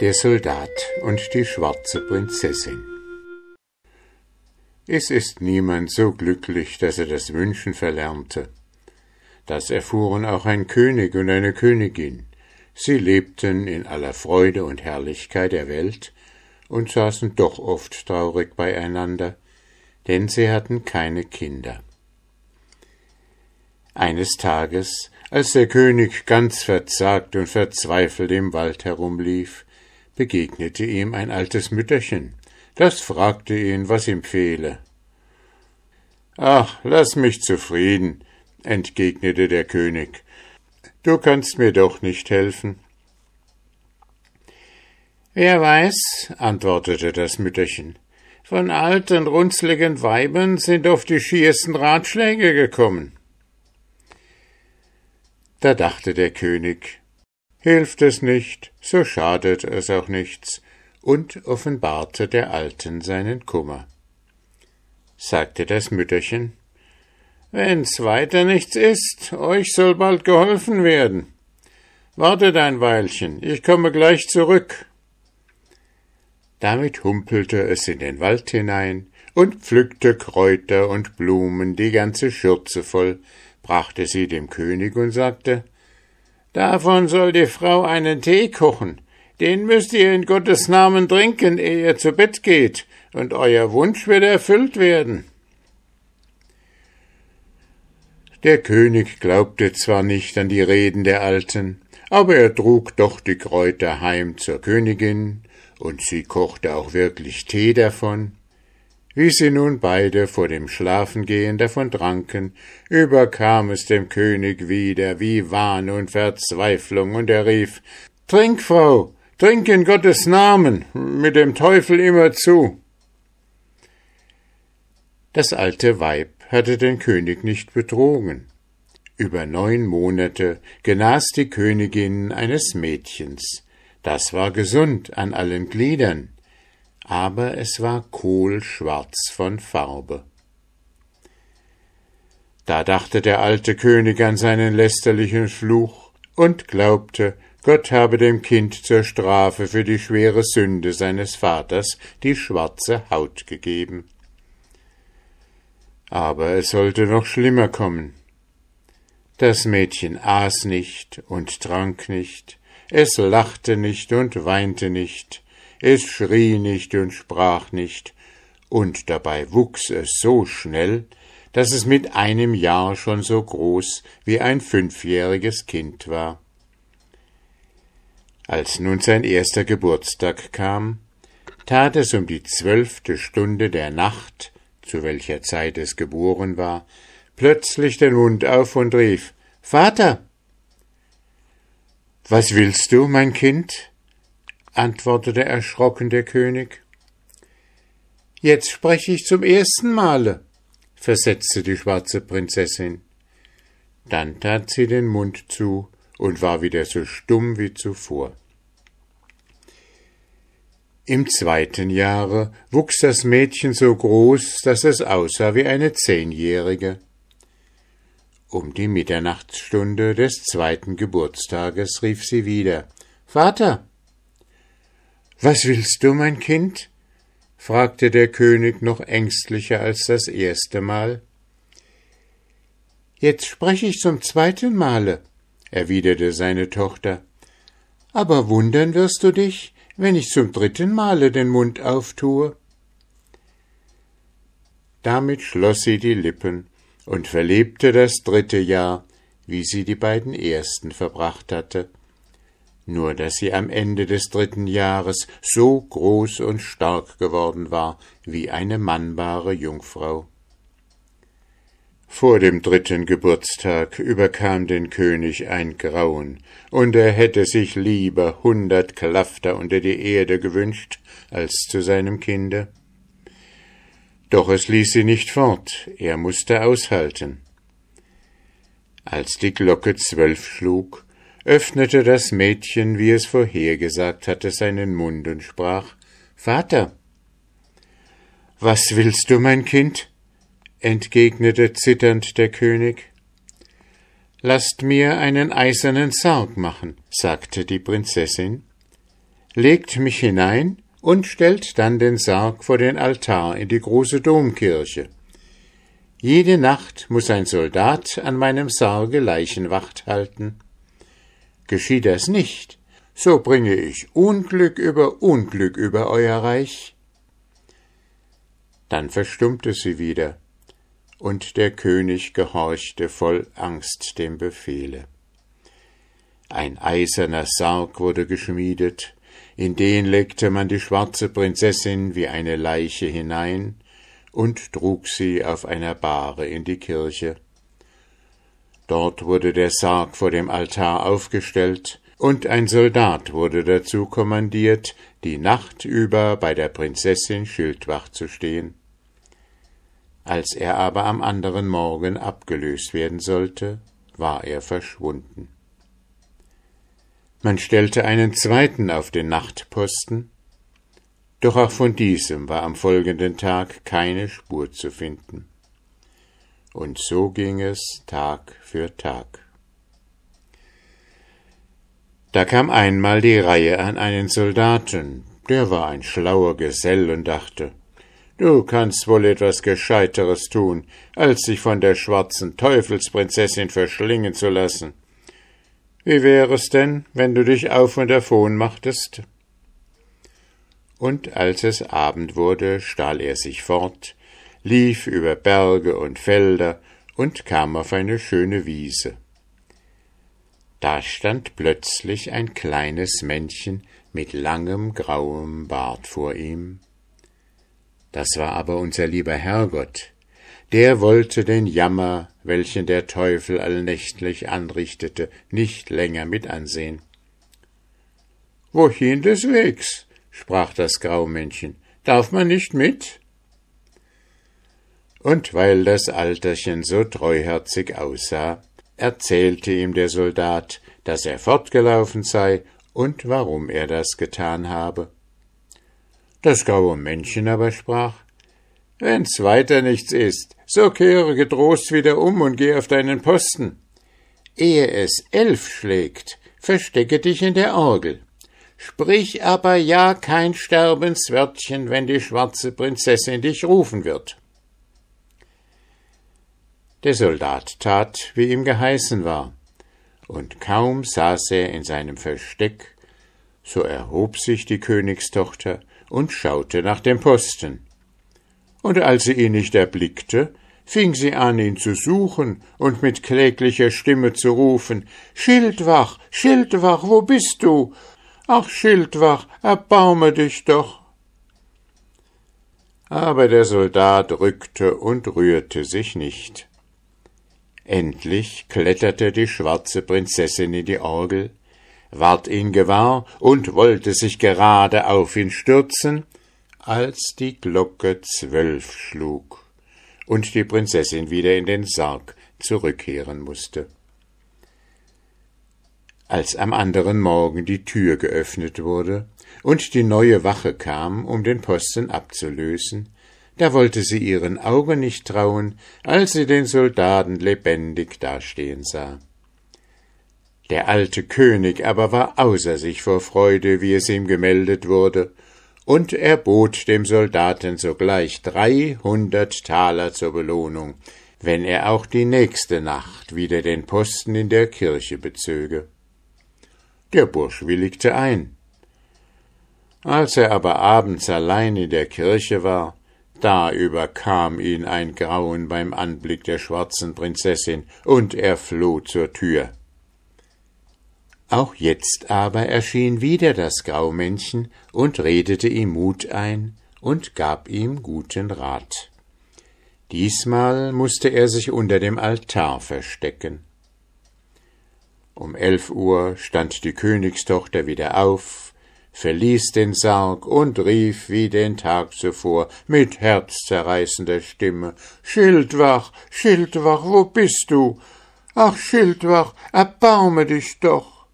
Der Soldat und die schwarze Prinzessin Es ist niemand so glücklich, dass er das Wünschen verlernte. Das erfuhren auch ein König und eine Königin. Sie lebten in aller Freude und Herrlichkeit der Welt und saßen doch oft traurig beieinander, denn sie hatten keine Kinder. Eines Tages, als der König ganz verzagt und verzweifelt im Wald herumlief, begegnete ihm ein altes Mütterchen, das fragte ihn, was ihm fehle. Ach, lass mich zufrieden, entgegnete der König, du kannst mir doch nicht helfen. Wer weiß, antwortete das Mütterchen, von alten, runzligen Weibern sind auf die schiersten Ratschläge gekommen. Da dachte der König, Hilft es nicht, so schadet es auch nichts, und offenbarte der Alten seinen Kummer. Sagte das Mütterchen, Wenn's weiter nichts ist, euch soll bald geholfen werden. Wartet ein Weilchen, ich komme gleich zurück. Damit humpelte es in den Wald hinein und pflückte Kräuter und Blumen die ganze Schürze voll, brachte sie dem König und sagte Davon soll die Frau einen Tee kochen. Den müsst ihr in Gottes Namen trinken, ehe ihr zu Bett geht, und euer Wunsch wird erfüllt werden. Der König glaubte zwar nicht an die Reden der Alten, aber er trug doch die Kräuter heim zur Königin, und sie kochte auch wirklich Tee davon, wie sie nun beide vor dem Schlafengehen davon tranken, überkam es dem König wieder wie Wahn und Verzweiflung, und er rief Trink, Frau, trink in Gottes Namen, mit dem Teufel immer zu. Das alte Weib hatte den König nicht betrogen. Über neun Monate genas die Königin eines Mädchens. Das war gesund an allen Gliedern, aber es war kohlschwarz von Farbe. Da dachte der alte König an seinen lästerlichen Fluch und glaubte, Gott habe dem Kind zur Strafe für die schwere Sünde seines Vaters die schwarze Haut gegeben. Aber es sollte noch schlimmer kommen. Das Mädchen aß nicht und trank nicht, es lachte nicht und weinte nicht, es schrie nicht und sprach nicht, und dabei wuchs es so schnell, dass es mit einem Jahr schon so groß wie ein fünfjähriges Kind war. Als nun sein erster Geburtstag kam, tat es um die zwölfte Stunde der Nacht, zu welcher Zeit es geboren war, plötzlich den Mund auf und rief Vater. Was willst du, mein Kind? Antwortete erschrocken der König. Jetzt spreche ich zum ersten Male, versetzte die schwarze Prinzessin. Dann tat sie den Mund zu und war wieder so stumm wie zuvor. Im zweiten Jahre wuchs das Mädchen so groß, dass es aussah wie eine Zehnjährige. Um die Mitternachtsstunde des zweiten Geburtstages rief sie wieder Vater, was willst du, mein Kind? fragte der König noch ängstlicher als das erste Mal. Jetzt spreche ich zum zweiten Male, erwiderte seine Tochter. Aber wundern wirst du dich, wenn ich zum dritten Male den Mund auftue. Damit schloss sie die Lippen und verlebte das dritte Jahr, wie sie die beiden ersten verbracht hatte nur dass sie am Ende des dritten Jahres so groß und stark geworden war wie eine mannbare Jungfrau. Vor dem dritten Geburtstag überkam den König ein Grauen, und er hätte sich lieber hundert Klafter unter die Erde gewünscht als zu seinem Kinde. Doch es ließ sie nicht fort, er musste aushalten. Als die Glocke zwölf schlug, öffnete das Mädchen, wie es vorhergesagt hatte, seinen Mund und sprach Vater. Was willst du, mein Kind? entgegnete zitternd der König. Lasst mir einen eisernen Sarg machen, sagte die Prinzessin. legt mich hinein und stellt dann den Sarg vor den Altar in die große Domkirche. Jede Nacht muss ein Soldat an meinem Sarge Leichenwacht halten. Geschieht das nicht, so bringe ich Unglück über Unglück über euer Reich. Dann verstummte sie wieder, und der König gehorchte voll Angst dem Befehle. Ein eiserner Sarg wurde geschmiedet, in den legte man die schwarze Prinzessin wie eine Leiche hinein und trug sie auf einer Bahre in die Kirche. Dort wurde der Sarg vor dem Altar aufgestellt, und ein Soldat wurde dazu kommandiert, die Nacht über bei der Prinzessin Schildwacht zu stehen. Als er aber am anderen Morgen abgelöst werden sollte, war er verschwunden. Man stellte einen zweiten auf den Nachtposten, doch auch von diesem war am folgenden Tag keine Spur zu finden. Und so ging es Tag für Tag. Da kam einmal die Reihe an einen Soldaten, der war ein schlauer Gesell und dachte, Du kannst wohl etwas Gescheiteres tun, als sich von der schwarzen Teufelsprinzessin verschlingen zu lassen. Wie wäre es denn, wenn du dich auf und davon machtest? Und als es Abend wurde, stahl er sich fort, lief über Berge und Felder und kam auf eine schöne Wiese. Da stand plötzlich ein kleines Männchen mit langem grauem Bart vor ihm. Das war aber unser lieber Herrgott, der wollte den Jammer, welchen der Teufel allnächtlich anrichtete, nicht länger mit ansehen. Wohin des Wegs? sprach das Graumännchen, darf man nicht mit? Und weil das Alterchen so treuherzig aussah, erzählte ihm der Soldat, dass er fortgelaufen sei und warum er das getan habe. Das graue Männchen aber sprach Wenn's weiter nichts ist, so kehre getrost wieder um und geh auf deinen Posten. Ehe es elf schlägt, verstecke dich in der Orgel. Sprich aber ja kein Sterbenswörtchen, wenn die schwarze Prinzessin dich rufen wird. Der Soldat tat, wie ihm geheißen war, und kaum saß er in seinem Versteck, so erhob sich die Königstochter und schaute nach dem Posten. Und als sie ihn nicht erblickte, fing sie an, ihn zu suchen und mit kläglicher Stimme zu rufen Schildwach, Schildwach, wo bist du? Ach, Schildwach, erbaume dich doch. Aber der Soldat rückte und rührte sich nicht. Endlich kletterte die schwarze Prinzessin in die Orgel, ward ihn gewahr und wollte sich gerade auf ihn stürzen, als die Glocke zwölf schlug und die Prinzessin wieder in den Sarg zurückkehren musste. Als am anderen Morgen die Tür geöffnet wurde und die neue Wache kam, um den Posten abzulösen, da wollte sie ihren Augen nicht trauen, als sie den Soldaten lebendig dastehen sah. Der alte König aber war außer sich vor Freude, wie es ihm gemeldet wurde, und er bot dem Soldaten sogleich dreihundert Taler zur Belohnung, wenn er auch die nächste Nacht wieder den Posten in der Kirche bezöge. Der Bursch willigte ein. Als er aber abends allein in der Kirche war, da überkam ihn ein Grauen beim Anblick der schwarzen Prinzessin, und er floh zur Tür. Auch jetzt aber erschien wieder das Graumännchen und redete ihm Mut ein und gab ihm guten Rat. Diesmal musste er sich unter dem Altar verstecken. Um elf Uhr stand die Königstochter wieder auf, verließ den Sarg und rief wie den Tag zuvor mit herzzerreißender Stimme Schildwach, Schildwach, wo bist du? Ach, Schildwach, erbaume dich doch.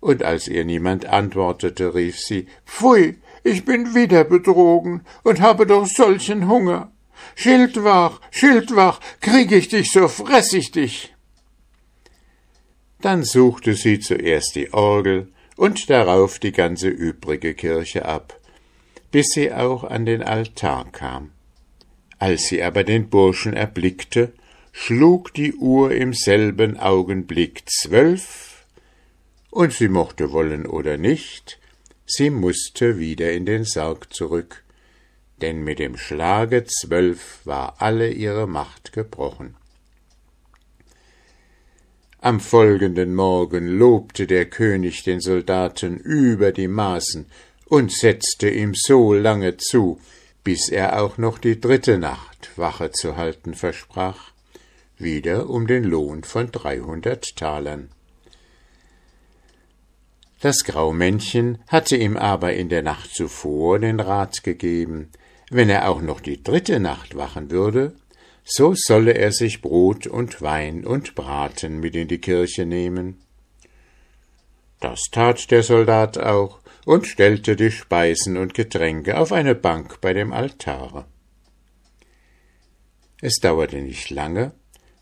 Und als ihr niemand antwortete, rief sie Pfui, ich bin wieder betrogen und habe doch solchen Hunger. Schildwach, Schildwach, krieg ich dich, so fress ich dich. Dann suchte sie zuerst die Orgel und darauf die ganze übrige Kirche ab, bis sie auch an den Altar kam. Als sie aber den Burschen erblickte, schlug die Uhr im selben Augenblick zwölf, und sie mochte wollen oder nicht, sie musste wieder in den Sarg zurück, denn mit dem Schlage zwölf war alle ihre Macht gebrochen. Am folgenden Morgen lobte der König den Soldaten über die Maßen und setzte ihm so lange zu, bis er auch noch die dritte Nacht Wache zu halten versprach, wieder um den Lohn von dreihundert Talern. Das Graumännchen hatte ihm aber in der Nacht zuvor den Rat gegeben, wenn er auch noch die dritte Nacht wachen würde, so solle er sich Brot und Wein und Braten mit in die Kirche nehmen. Das tat der Soldat auch und stellte die Speisen und Getränke auf eine Bank bei dem Altare. Es dauerte nicht lange,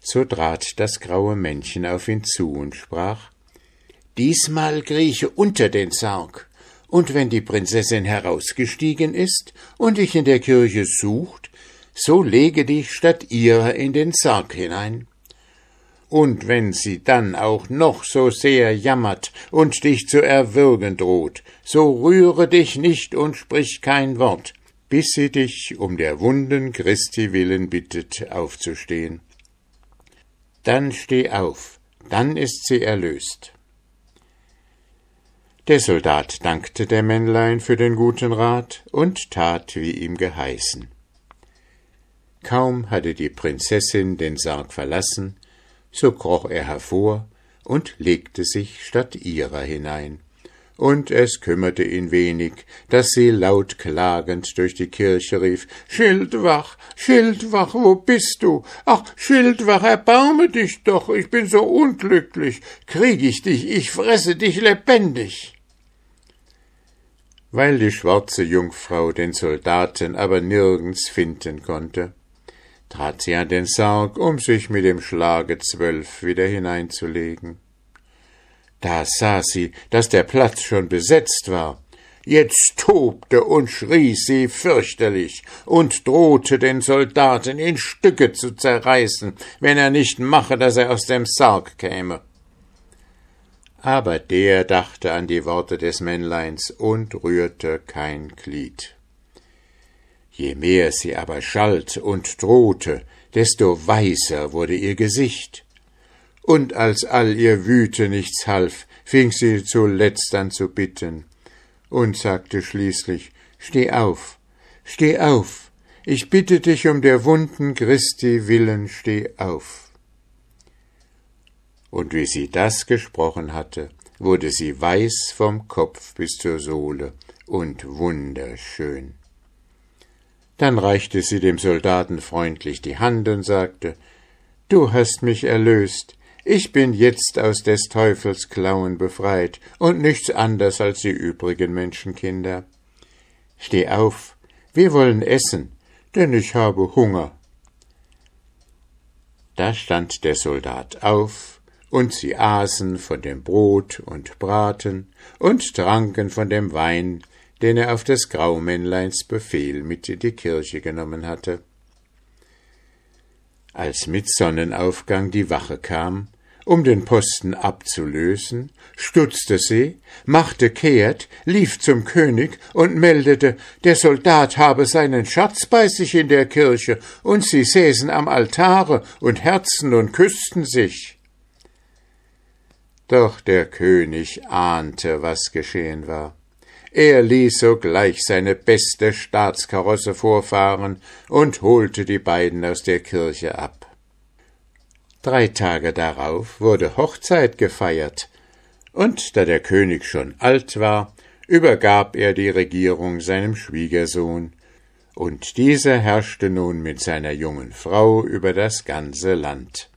so trat das graue Männchen auf ihn zu und sprach Diesmal krieche unter den Sarg, und wenn die Prinzessin herausgestiegen ist und dich in der Kirche sucht, so lege dich statt ihrer in den Sarg hinein. Und wenn sie dann auch noch so sehr jammert und dich zu erwürgen droht, so rühre dich nicht und sprich kein Wort, bis sie dich um der Wunden Christi willen bittet, aufzustehen. Dann steh auf, dann ist sie erlöst. Der Soldat dankte der Männlein für den guten Rat und tat, wie ihm geheißen. Kaum hatte die Prinzessin den Sarg verlassen, so kroch er hervor und legte sich statt ihrer hinein. Und es kümmerte ihn wenig, dass sie laut klagend durch die Kirche rief Schildwach, Schildwach, wo bist du? Ach, Schildwach, erbarme dich doch, ich bin so unglücklich. Krieg ich dich, ich fresse dich lebendig. Weil die schwarze Jungfrau den Soldaten aber nirgends finden konnte, trat sie an den Sarg, um sich mit dem Schlage zwölf wieder hineinzulegen. Da sah sie, dass der Platz schon besetzt war. Jetzt tobte und schrie sie fürchterlich und drohte den Soldaten in Stücke zu zerreißen, wenn er nicht mache, dass er aus dem Sarg käme. Aber der dachte an die Worte des Männleins und rührte kein Glied. Je mehr sie aber schalt und drohte, desto weißer wurde ihr Gesicht. Und als all ihr Wüte nichts half, fing sie zuletzt an zu bitten und sagte schließlich Steh auf, steh auf, ich bitte dich um der wunden Christi willen, steh auf. Und wie sie das gesprochen hatte, wurde sie weiß vom Kopf bis zur Sohle und wunderschön. Dann reichte sie dem Soldaten freundlich die Hand und sagte Du hast mich erlöst, ich bin jetzt aus des Teufels Klauen befreit und nichts anders als die übrigen Menschenkinder. Steh auf, wir wollen essen, denn ich habe Hunger. Da stand der Soldat auf, und sie aßen von dem Brot und Braten und tranken von dem Wein, den er auf des Graumännleins Befehl mit in die Kirche genommen hatte. Als mit Sonnenaufgang die Wache kam, um den Posten abzulösen, stutzte sie, machte kehrt, lief zum König und meldete, der Soldat habe seinen Schatz bei sich in der Kirche, und sie säßen am Altare und herzten und küßten sich. Doch der König ahnte, was geschehen war. Er ließ sogleich seine beste Staatskarosse vorfahren und holte die beiden aus der Kirche ab. Drei Tage darauf wurde Hochzeit gefeiert, und da der König schon alt war, übergab er die Regierung seinem Schwiegersohn, und dieser herrschte nun mit seiner jungen Frau über das ganze Land.